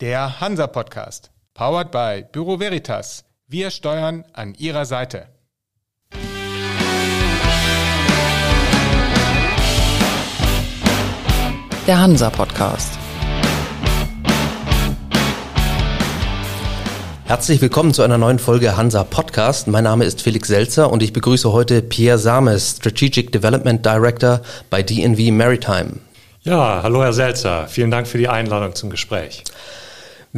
Der Hansa Podcast, powered by Büro Veritas. Wir steuern an Ihrer Seite. Der Hansa Podcast. Herzlich willkommen zu einer neuen Folge Hansa Podcast. Mein Name ist Felix Selzer und ich begrüße heute Pierre Sames, Strategic Development Director bei DNV Maritime. Ja, hallo Herr Selzer. Vielen Dank für die Einladung zum Gespräch.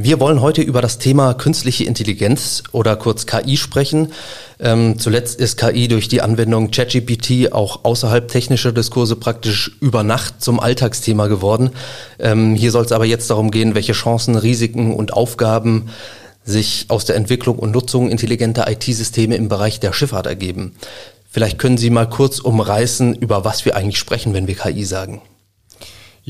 Wir wollen heute über das Thema künstliche Intelligenz oder kurz KI sprechen. Ähm, zuletzt ist KI durch die Anwendung ChatGPT auch außerhalb technischer Diskurse praktisch über Nacht zum Alltagsthema geworden. Ähm, hier soll es aber jetzt darum gehen, welche Chancen, Risiken und Aufgaben sich aus der Entwicklung und Nutzung intelligenter IT-Systeme im Bereich der Schifffahrt ergeben. Vielleicht können Sie mal kurz umreißen, über was wir eigentlich sprechen, wenn wir KI sagen.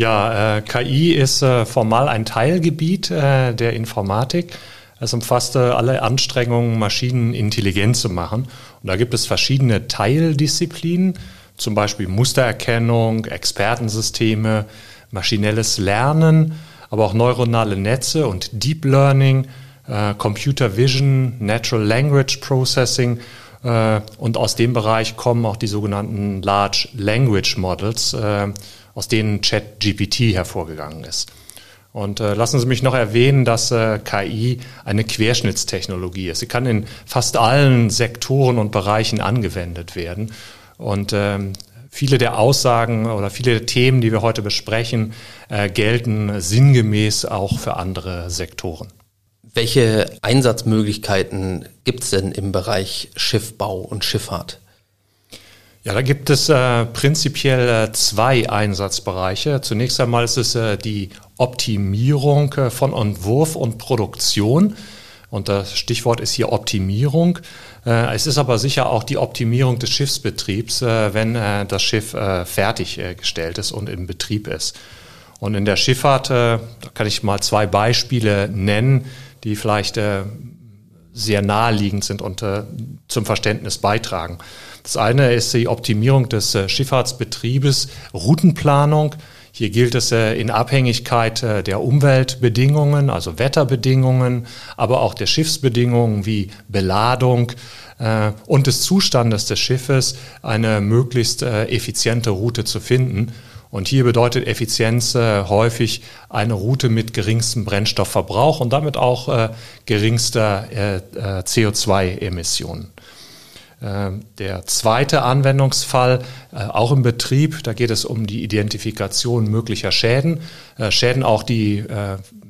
Ja, äh, KI ist äh, formal ein Teilgebiet äh, der Informatik. Es umfasst alle Anstrengungen, Maschinen intelligent zu machen. Und da gibt es verschiedene Teildisziplinen, zum Beispiel Mustererkennung, Expertensysteme, maschinelles Lernen, aber auch neuronale Netze und Deep Learning äh, Computer Vision, Natural Language Processing äh, und aus dem Bereich kommen auch die sogenannten Large Language Models, äh, aus denen ChatGPT hervorgegangen ist. Und äh, lassen Sie mich noch erwähnen, dass äh, KI eine Querschnittstechnologie ist. Sie kann in fast allen Sektoren und Bereichen angewendet werden. Und ähm, viele der Aussagen oder viele der Themen, die wir heute besprechen, äh, gelten sinngemäß auch für andere Sektoren. Welche Einsatzmöglichkeiten gibt es denn im Bereich Schiffbau und Schifffahrt? Ja, da gibt es äh, prinzipiell äh, zwei Einsatzbereiche. Zunächst einmal ist es äh, die Optimierung äh, von Entwurf und Produktion. Und das Stichwort ist hier Optimierung. Äh, es ist aber sicher auch die Optimierung des Schiffsbetriebs, äh, wenn das Schiff fertiggestellt ist und in Betrieb ist. Und in der Schifffahrt, da kann ich mal zwei Beispiele nennen die vielleicht sehr naheliegend sind und zum Verständnis beitragen. Das eine ist die Optimierung des äh, Schifffahrtsbetriebes, Routenplanung. Hier gilt es äh, in Abhängigkeit äh, der Umweltbedingungen, also Wetterbedingungen, aber auch der Schiffsbedingungen wie Beladung und des Zustandes des Schiffes eine möglichst effiziente Route zu finden und hier bedeutet Effizienz häufig eine Route mit geringstem Brennstoffverbrauch und damit auch geringster äh, äh CO2-Emissionen. Ähm, der zweite Anwendungsfall, äh, auch im Betrieb, da geht es um die Identifikation möglicher Schäden, äh, Schäden auch, die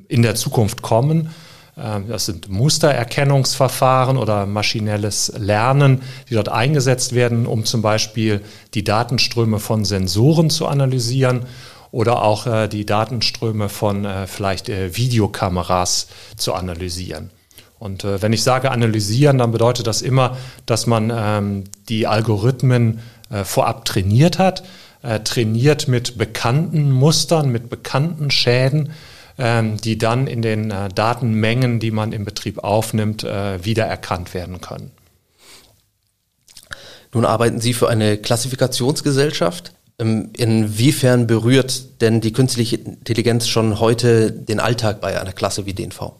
in der Zukunft kommen. Ähm, das sind Mustererkennungsverfahren oder maschinelles Lernen, die dort eingesetzt werden, um zum Beispiel die Datenströme von Sensoren zu analysieren oder auch äh, die Datenströme von äh, vielleicht äh, Videokameras zu analysieren. Und wenn ich sage analysieren, dann bedeutet das immer, dass man ähm, die Algorithmen vorab trainiert hat, trainiert mit bekannten Mustern, mit bekannten Schäden ähm, die dann in den äh, Datenmengen, die man im Betrieb aufnimmt, äh, wiedererkannt werden können. Nun arbeiten Sie für eine Klassifikationsgesellschaft. Ähm, inwiefern berührt denn die künstliche Intelligenz schon heute den Alltag bei einer Klasse wie DNV?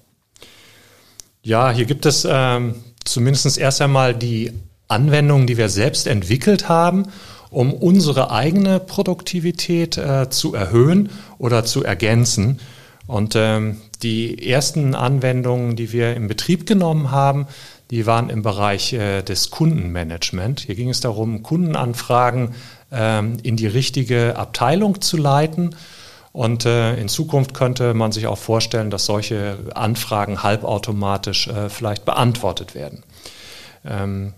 Ja, hier gibt es ähm, zumindest erst einmal die Anwendungen, die wir selbst entwickelt haben, um unsere eigene Produktivität äh, zu erhöhen oder zu ergänzen. Und ähm, die ersten Anwendungen, die wir in Betrieb genommen haben, die waren im Bereich äh, des Kundenmanagement. Hier ging es darum, Kundenanfragen ähm, in die richtige Abteilung zu leiten. Und äh, in Zukunft könnte man sich auch vorstellen, dass solche Anfragen halbautomatisch äh, vielleicht beantwortet werden. Ähm,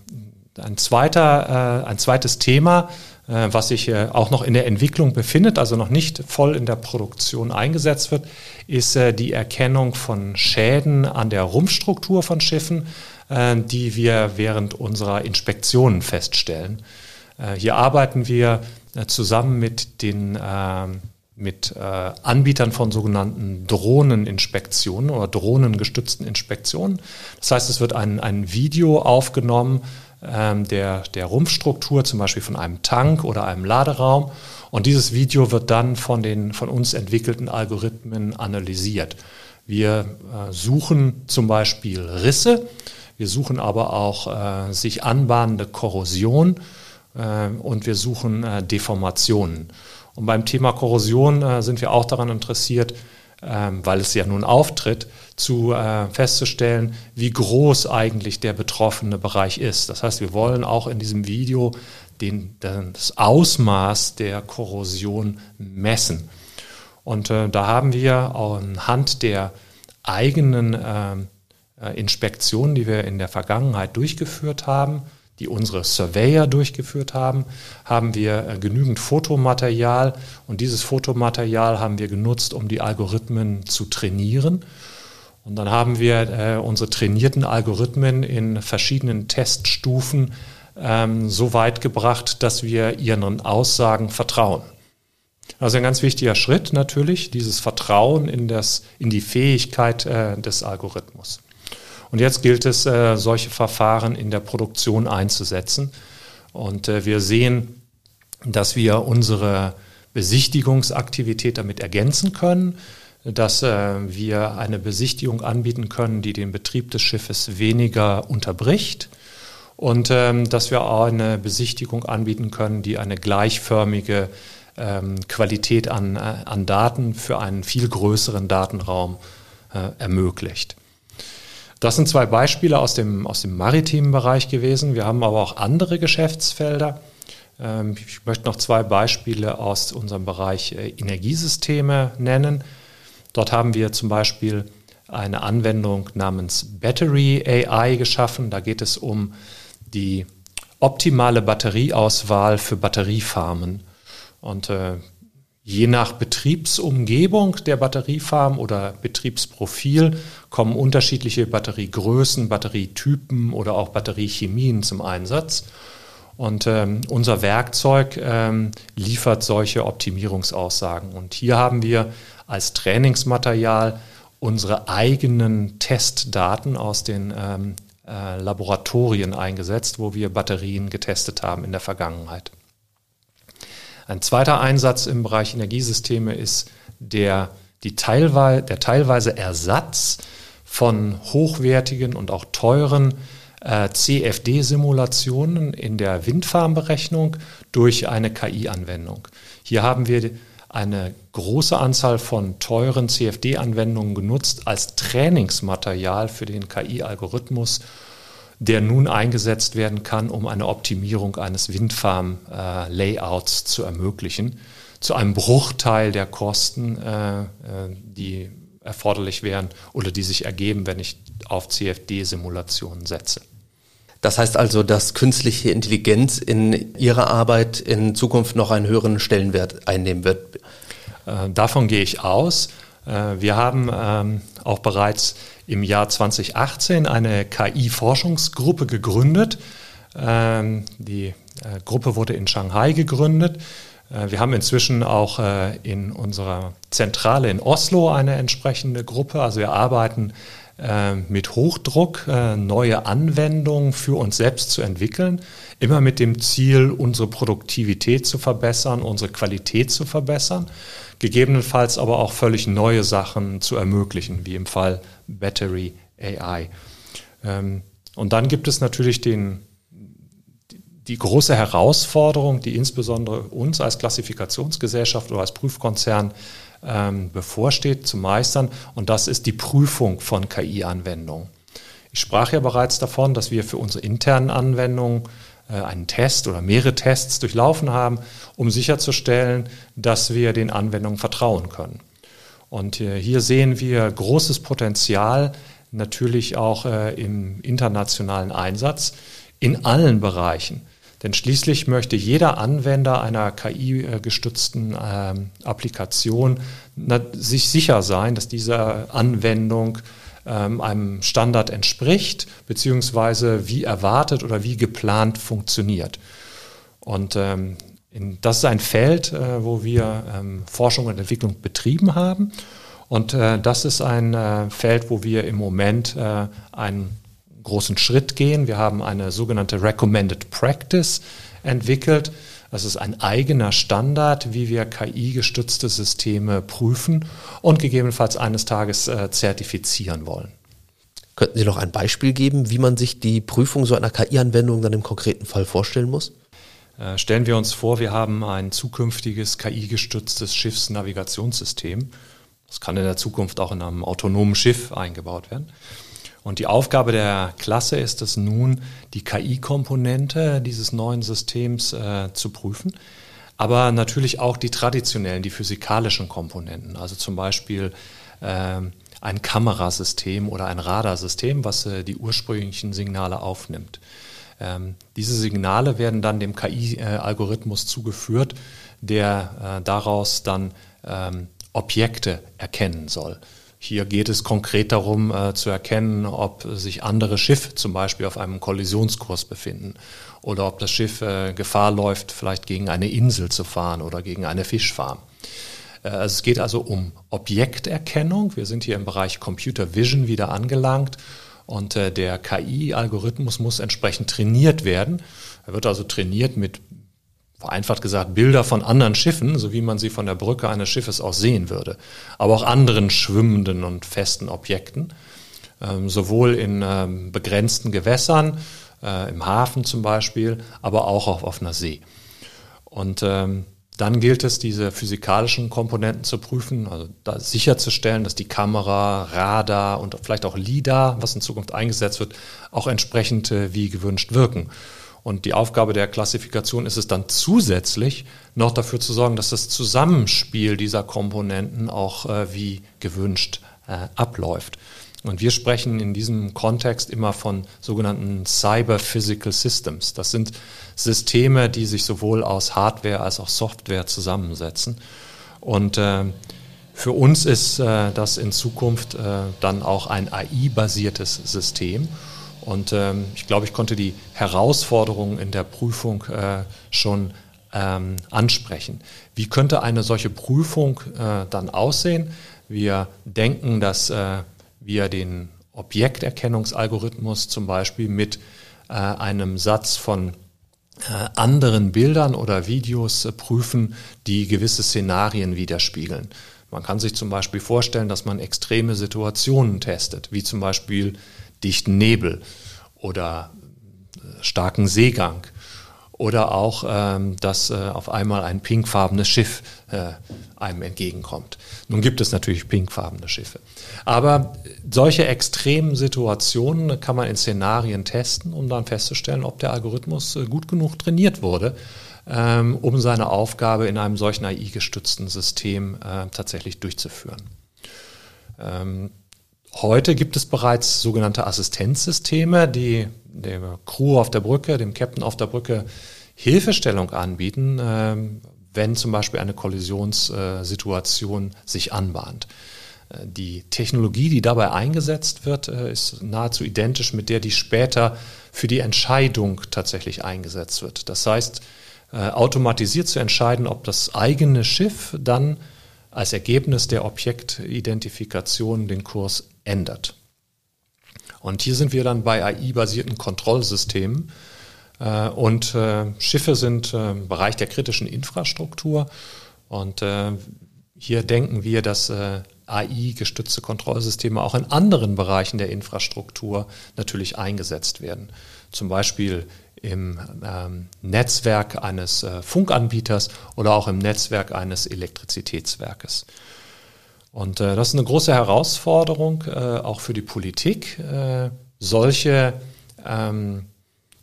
ein, zweiter, äh, ein zweites Thema, äh, was sich äh, auch noch in der Entwicklung befindet, also noch nicht voll in der Produktion eingesetzt wird, ist äh, die Erkennung von Schäden an der Rumpfstruktur von Schiffen, die wir während unserer Inspektionen feststellen. Hier arbeiten wir zusammen mit den mit Anbietern von sogenannten Drohneninspektionen oder drohnengestützten Inspektionen. Das heißt, es wird ein, ein Video aufgenommen ähm, der, der Rumpfstruktur, zum Beispiel von einem Tank oder einem Laderaum. Und dieses Video wird dann von den von uns entwickelten Algorithmen analysiert. Wir äh, suchen zum Beispiel Risse, wir suchen aber auch äh, sich anbahnende Korrosion äh, und wir suchen äh, Deformationen. Und beim Thema Korrosion äh, sind wir auch daran interessiert, ähm, weil es ja nun auftritt, zu äh, festzustellen, wie groß eigentlich der betroffene Bereich ist. Das heißt, wir wollen auch in diesem Video den, das Ausmaß der Korrosion messen. Und äh, da haben wir anhand der eigenen ähm, äh, Inspektionen, die wir in der Vergangenheit durchgeführt haben, die unsere Surveyor durchgeführt haben, haben wir äh, genügend Fotomaterial und dieses Fotomaterial haben wir genutzt, um die Algorithmen zu trainieren. Und dann haben wir äh, unsere trainierten Algorithmen in verschiedenen Teststufen ähm, so weit gebracht, dass wir ihren Aussagen vertrauen. Also ein ganz wichtiger Schritt natürlich, dieses Vertrauen in, das, in die Fähigkeit äh, des Algorithmus. Und jetzt gilt es, äh, solche Verfahren in der Produktion einzusetzen. Und äh, wir sehen, dass wir unsere Besichtigungsaktivität damit ergänzen können, dass äh, wir eine Besichtigung anbieten können, die den Betrieb des Schiffes weniger unterbricht und ähm, dass wir auch eine Besichtigung anbieten können, die eine gleichförmige ähm, Qualität an, an Daten für einen viel größeren Datenraum ermöglicht. Das sind zwei Beispiele aus dem, aus dem maritimen Bereich gewesen. Wir haben aber auch andere Geschäftsfelder. Ähm, ich möchte noch zwei Beispiele aus unserem Bereich äh, Energiesysteme nennen. Dort haben wir zum Beispiel eine Anwendung namens Battery AI geschaffen. Da geht es um die optimale Batterieauswahl für Batteriefarmen. Und äh, Je nach Betriebsumgebung der Batteriefarm oder Betriebsprofil kommen unterschiedliche Batteriegrößen, Batterietypen oder auch Batteriechemien zum Einsatz. Und ähm, unser Werkzeug ähm, liefert solche Optimierungsaussagen. Und hier haben wir als Trainingsmaterial unsere eigenen Testdaten aus den ähm, äh, Laboratorien eingesetzt, wo wir Batterien getestet haben in der Vergangenheit. Ein zweiter Einsatz im Bereich Energiesysteme ist der, die teilweise, der teilweise Ersatz von hochwertigen und auch teuren äh, CFD-Simulationen in der Windfarmberechnung durch eine KI-Anwendung. Hier haben wir eine große Anzahl von teuren CFD-Anwendungen genutzt als Trainingsmaterial für den KI-Algorithmus der nun eingesetzt werden kann, um eine Optimierung eines Windfarm-Layouts zu ermöglichen, zu einem Bruchteil der Kosten, äh, äh, die erforderlich wären oder die sich ergeben, wenn ich auf CFD-Simulationen setze. Das heißt also, dass künstliche Intelligenz in Ihrer Arbeit in Zukunft noch einen höheren Stellenwert einnehmen wird? Äh, davon gehe ich aus. Wir haben ähm, auch bereits im Jahr 2018 eine KI-Forschungsgruppe gegründet. Ähm, die äh, Gruppe wurde in Shanghai gegründet. Äh, wir haben inzwischen auch äh, in unserer Zentrale in Oslo eine entsprechende Gruppe. Also wir arbeiten mit Hochdruck neue Anwendungen für uns selbst zu entwickeln, immer mit dem Ziel, unsere Produktivität zu verbessern, unsere Qualität zu verbessern gegebenenfalls aber auch völlig neue Sachen zu ermöglichen, wie im Fall Battery AI. Ähm, und dann gibt es natürlich den, die große Herausforderung, die insbesondere uns als Klassifikationsgesellschaft oder als Prüfkonzern ähm, bevorsteht zu meistern, und das ist die Prüfung von KI-Anwendungen. Ich sprach ja bereits davon, dass wir für unsere internen Anwendungen einen Test oder mehrere Tests durchlaufen haben, um sicherzustellen, dass wir den Anwendungen vertrauen können. Und äh, hier sehen wir großes Potenzial natürlich auch äh, im internationalen Einsatz in allen Bereichen. Denn schließlich möchte jeder Anwender einer KI-gestützten ähm, Applikation sich sicher sein, dass diese Anwendung ähm, einem Standard entspricht, beziehungsweise wie erwartet oder wie geplant funktioniert. Und ähm, in, das ist ein Feld, äh, wo wir ähm, Forschung und Entwicklung betrieben haben. Und äh, das ist ein äh, Feld, wo wir im Moment äh, einen großen Schritt gehen. Wir haben eine sogenannte Recommended Practice entwickelt, Das ist ein eigener Standard, wie wir KI-gestützte Systeme prüfen und gegebenenfalls eines Tages äh, zertifizieren wollen. Könnten Sie noch ein Beispiel geben, wie man sich die Prüfung so einer KI-Anwendung dann im konkreten Fall vorstellen muss? Äh, stellen wir uns vor, wir haben ein zukünftiges KI-gestütztes Schiffsnavigationssystem. Das kann in der Zukunft auch in einem autonomen Schiff eingebaut werden. Und die Aufgabe der Klasse ist es nun, die KI-Komponente dieses neuen Systems äh, zu prüfen, aber natürlich auch die traditionellen, die physikalischen Komponenten, also zum Beispiel äh, ein Kamerasystem oder ein Radarsystem, was äh, die ursprünglichen Signale aufnimmt. Ähm, diese Signale werden dann dem KI-Algorithmus zugeführt, der äh, daraus dann ähm, Objekte erkennen soll. Hier geht es konkret darum äh, zu erkennen, ob sich andere Schiffe zum Beispiel auf einem Kollisionskurs befinden oder ob das Schiff äh, Gefahr läuft, vielleicht gegen eine Insel zu fahren oder gegen eine Fischfarm. Äh, also es geht also um Objekterkennung. Wir sind hier im Bereich Computer Vision wieder angelangt und äh, der KI-Algorithmus muss entsprechend trainiert werden. Er wird also trainiert mit vereinfacht gesagt, Bilder von anderen Schiffen, so wie man sie von der Brücke eines Schiffes aus sehen würde, aber auch anderen schwimmenden und festen Objekten, ähm, sowohl in ähm, begrenzten Gewässern, äh, im Hafen zum Beispiel, aber auch auf offener See. Und ähm, dann gilt es, diese physikalischen Komponenten zu prüfen, also da sicherzustellen, dass die Kamera, Radar und vielleicht auch LIDAR, was in Zukunft eingesetzt wird, auch entsprechend äh, wie gewünscht wirken. Und die Aufgabe der Klassifikation ist es dann zusätzlich noch dafür zu sorgen, dass das Zusammenspiel dieser Komponenten auch äh, wie gewünscht äh, abläuft. Und wir sprechen in diesem Kontext immer von sogenannten Cyber Physical Systems. Das sind Systeme, die sich sowohl aus Hardware als auch Software zusammensetzen. Und äh, für uns ist äh, das in Zukunft äh, dann auch ein AI-basiertes System. Und ähm, ich glaube, ich konnte die Herausforderungen in der Prüfung äh, schon ähm, ansprechen. Wie könnte eine solche Prüfung äh, dann aussehen? Wir denken, dass äh, wir den Objekterkennungsalgorithmus zum Beispiel mit äh, einem Satz von äh, anderen Bildern oder Videos äh, prüfen, die gewisse Szenarien widerspiegeln. Man kann sich zum Beispiel vorstellen, dass man extreme Situationen testet, wie zum Beispiel dichten Nebel oder äh, starken Seegang oder auch, ähm, dass äh, auf einmal ein pinkfarbenes Schiff äh, einem entgegenkommt. Nun gibt es natürlich pinkfarbene Schiffe. Aber solche extremen Situationen kann man in Szenarien testen, um dann festzustellen, ob der Algorithmus gut genug trainiert wurde, ähm, um seine Aufgabe in einem solchen AI-gestützten System tatsächlich durchzuführen. Ähm, Heute gibt es bereits sogenannte Assistenzsysteme, die der Crew auf der Brücke, dem Captain auf der Brücke Hilfestellung anbieten, ähm, wenn zum Beispiel eine Kollisionssituation sich anbahnt. Äh, die Technologie, die dabei eingesetzt wird, äh, ist nahezu identisch mit der, die später für die Entscheidung tatsächlich eingesetzt wird. Das heißt, äh, automatisiert zu entscheiden, ob das eigene Schiff dann als Ergebnis der Objektidentifikation den Kurs ändert. Und hier sind wir dann bei AI-basierten Kontrollsystemen. Äh, und äh, Schiffe sind äh, im Bereich der kritischen Infrastruktur. Und hier denken wir, dass AI-gestützte Kontrollsysteme auch in anderen Bereichen der Infrastruktur natürlich eingesetzt werden. Zum Beispiel im ähm, Netzwerk eines Funkanbieters oder auch im Netzwerk eines Elektrizitätswerkes. Und äh, das ist eine große Herausforderung, äh, auch für die Politik, äh, solche ähm,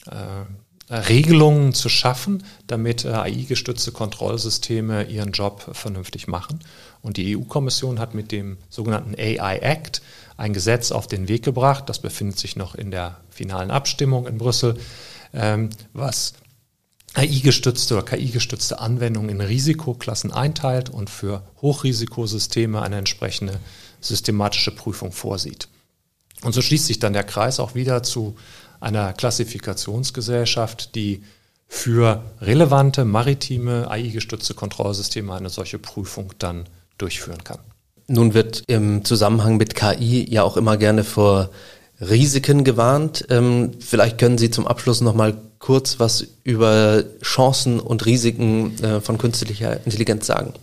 äh, Regelungen zu schaffen, damit äh, AI-gestützte Kontrollsysteme ihren Job vernünftig machen. Und die EU-Kommission hat mit dem sogenannten AI Act ein Gesetz auf den Weg gebracht, das befindet sich noch in der finalen Abstimmung in Brüssel, was AI-gestützte oder KI-gestützte Anwendungen in Risikoklassen einteilt und für Hochrisikosysteme eine entsprechende systematische Prüfung vorsieht. Und so schließt sich dann der Kreis auch wieder zu einer Klassifikationsgesellschaft, die für relevante maritime AI-gestützte Kontrollsysteme eine solche Prüfung dann durchführen kann. Nun wird im Zusammenhang mit KI ja auch immer gerne vor Risiken gewarnt. Ähm, vielleicht können Sie zum Abschluss noch mal kurz was über Chancen und Risiken äh, von künstlicher Intelligenz sagen.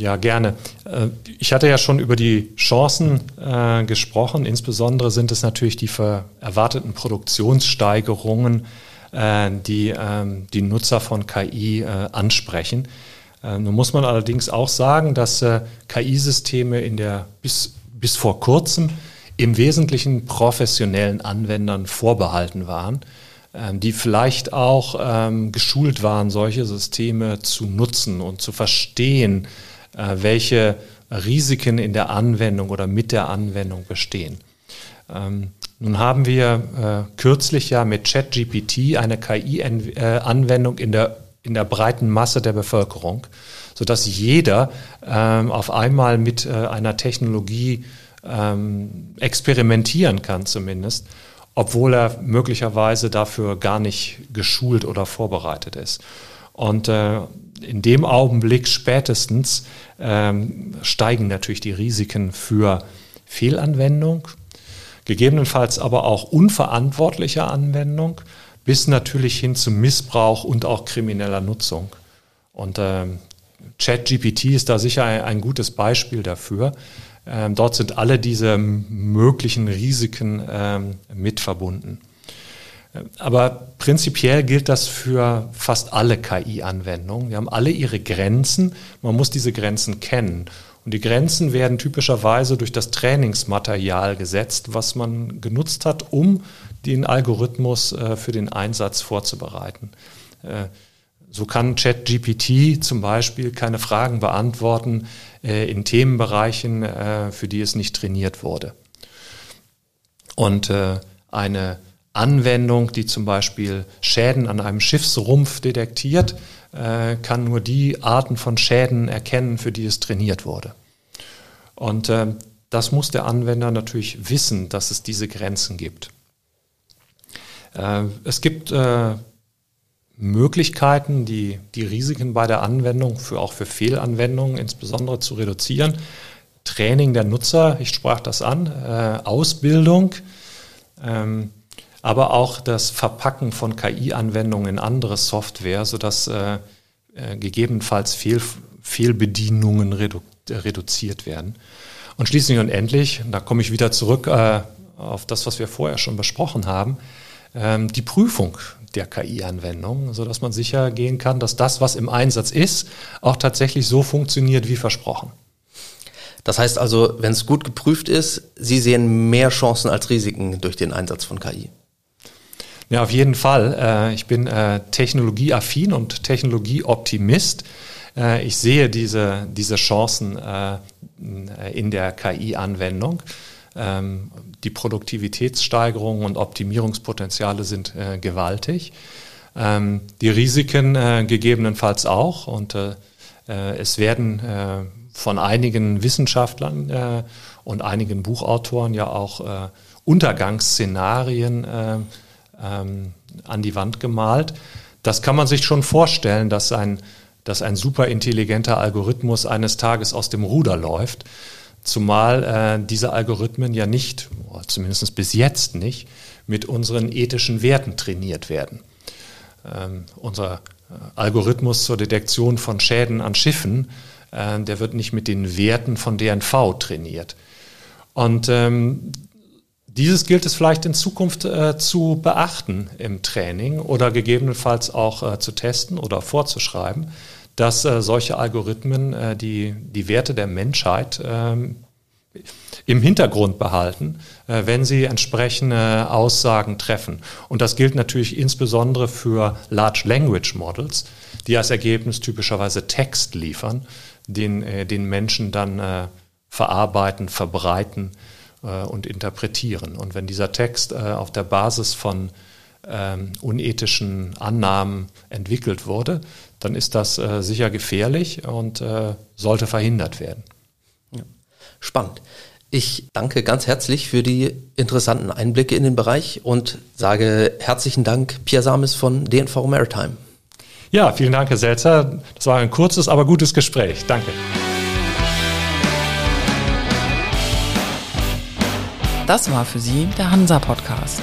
Ja, gerne. Äh, ich hatte ja schon über die Chancen äh, gesprochen. Insbesondere sind es natürlich die erwarteten Produktionssteigerungen, äh, die ähm, die Nutzer von KI ansprechen. Nun muss man allerdings auch sagen, dass KI-Systeme in der bis, bis vor kurzem im Wesentlichen professionellen Anwendern vorbehalten waren, ähm, die vielleicht auch ähm, geschult waren, solche Systeme zu nutzen und zu verstehen, äh, welche Risiken in der Anwendung oder mit der Anwendung bestehen. Ähm, nun haben wir äh, kürzlich ja mit ChatGPT eine KI-Anwendung in der, in der breiten Masse der Bevölkerung, sodass jeder auf einmal mit äh, einer Technologie ähm, experimentieren kann zumindest, obwohl er möglicherweise dafür gar nicht geschult oder vorbereitet ist. Und äh, in dem Augenblick spätestens ähm, steigen natürlich die Risiken für Fehlanwendung, gegebenenfalls aber auch unverantwortliche Anwendung, bis natürlich hin zum Missbrauch und auch krimineller Nutzung. Und ähm, ChatGPT ist da sicher ein, ein gutes Beispiel dafür. Ähm, dort sind alle diese möglichen Risiken ähm, mit verbunden. Aber prinzipiell gilt das für fast alle KI-Anwendungen. Wir haben alle ihre Grenzen. Man muss diese Grenzen kennen. Und die Grenzen werden typischerweise durch das Trainingsmaterial gesetzt, was man genutzt hat, um den Algorithmus äh, für den Einsatz vorzubereiten. Äh, so kann ChatGPT zum Beispiel keine Fragen beantworten äh, in Themenbereichen, für die es nicht trainiert wurde. Und eine Anwendung, die zum Beispiel Schäden an einem Schiffsrumpf detektiert, äh, kann nur die Arten von Schäden erkennen, für die es trainiert wurde. Und äh, das muss der Anwender natürlich wissen, dass es diese Grenzen gibt. Äh, es gibt äh, Möglichkeiten, die, die Risiken bei der Anwendung, für, auch für Fehlanwendungen insbesondere zu reduzieren. Training der Nutzer, ich sprach das an, äh, Ausbildung, ähm, aber auch das Verpacken von KI-Anwendungen in andere Software, sodass äh, äh, gegebenenfalls Fehl, Fehlbedienungen redu reduziert werden. Und schließlich und endlich, da komme ich wieder zurück äh, auf das, was wir vorher schon besprochen haben, die Prüfung der KI-Anwendung, sodass man sicher gehen kann, dass das, was im Einsatz ist, auch tatsächlich so funktioniert wie versprochen. Das heißt also, wenn es gut geprüft ist, Sie sehen mehr Chancen als Risiken durch den Einsatz von KI. Ja, auf jeden Fall. Äh, ich bin äh, technologieaffin und Technologieoptimist. Äh, ich sehe diese, diese Chancen in der KI-Anwendung. Ähm, die Produktivitätssteigerung und Optimierungspotenziale sind gewaltig. Ähm, die Risiken gegebenenfalls auch. Und es werden von einigen Wissenschaftlern und einigen Buchautoren ja auch Untergangsszenarien ähm, an die Wand gemalt. Das kann man sich schon vorstellen, dass ein, dass ein superintelligenter Algorithmus eines Tages aus dem Ruder läuft. Zumal äh, diese Algorithmen ja nicht, zumindest bis jetzt nicht, mit unseren ethischen Werten trainiert werden. Ähm, unser äh, Algorithmus zur Detektion von Schäden an Schiffen, äh, der wird nicht mit den Werten von DNV trainiert. Und ähm, dieses gilt es vielleicht in Zukunft äh, zu beachten im Training oder gegebenenfalls auch äh, zu testen oder vorzuschreiben, dass äh, solche Algorithmen äh, die, die Werte der Menschheit ähm, im Hintergrund behalten, äh, wenn sie entsprechende Aussagen treffen. Und das gilt natürlich insbesondere für Large Language Models, die als Ergebnis typischerweise Text liefern, den, äh, den Menschen dann verarbeiten, verbreiten äh, und interpretieren. Und wenn dieser Text äh, auf der Basis von ähm, unethischen Annahmen entwickelt wurde, dann ist das äh, sicher gefährlich und äh, sollte verhindert werden. Ja. Spannend. Ich danke ganz herzlich für die interessanten Einblicke in den Bereich und sage herzlichen Dank, Pierre Samis von DNV Maritime. Ja, vielen Dank, Herr Selzer. Das war ein kurzes, aber gutes Gespräch. Danke. Das war für Sie der Hansa Podcast.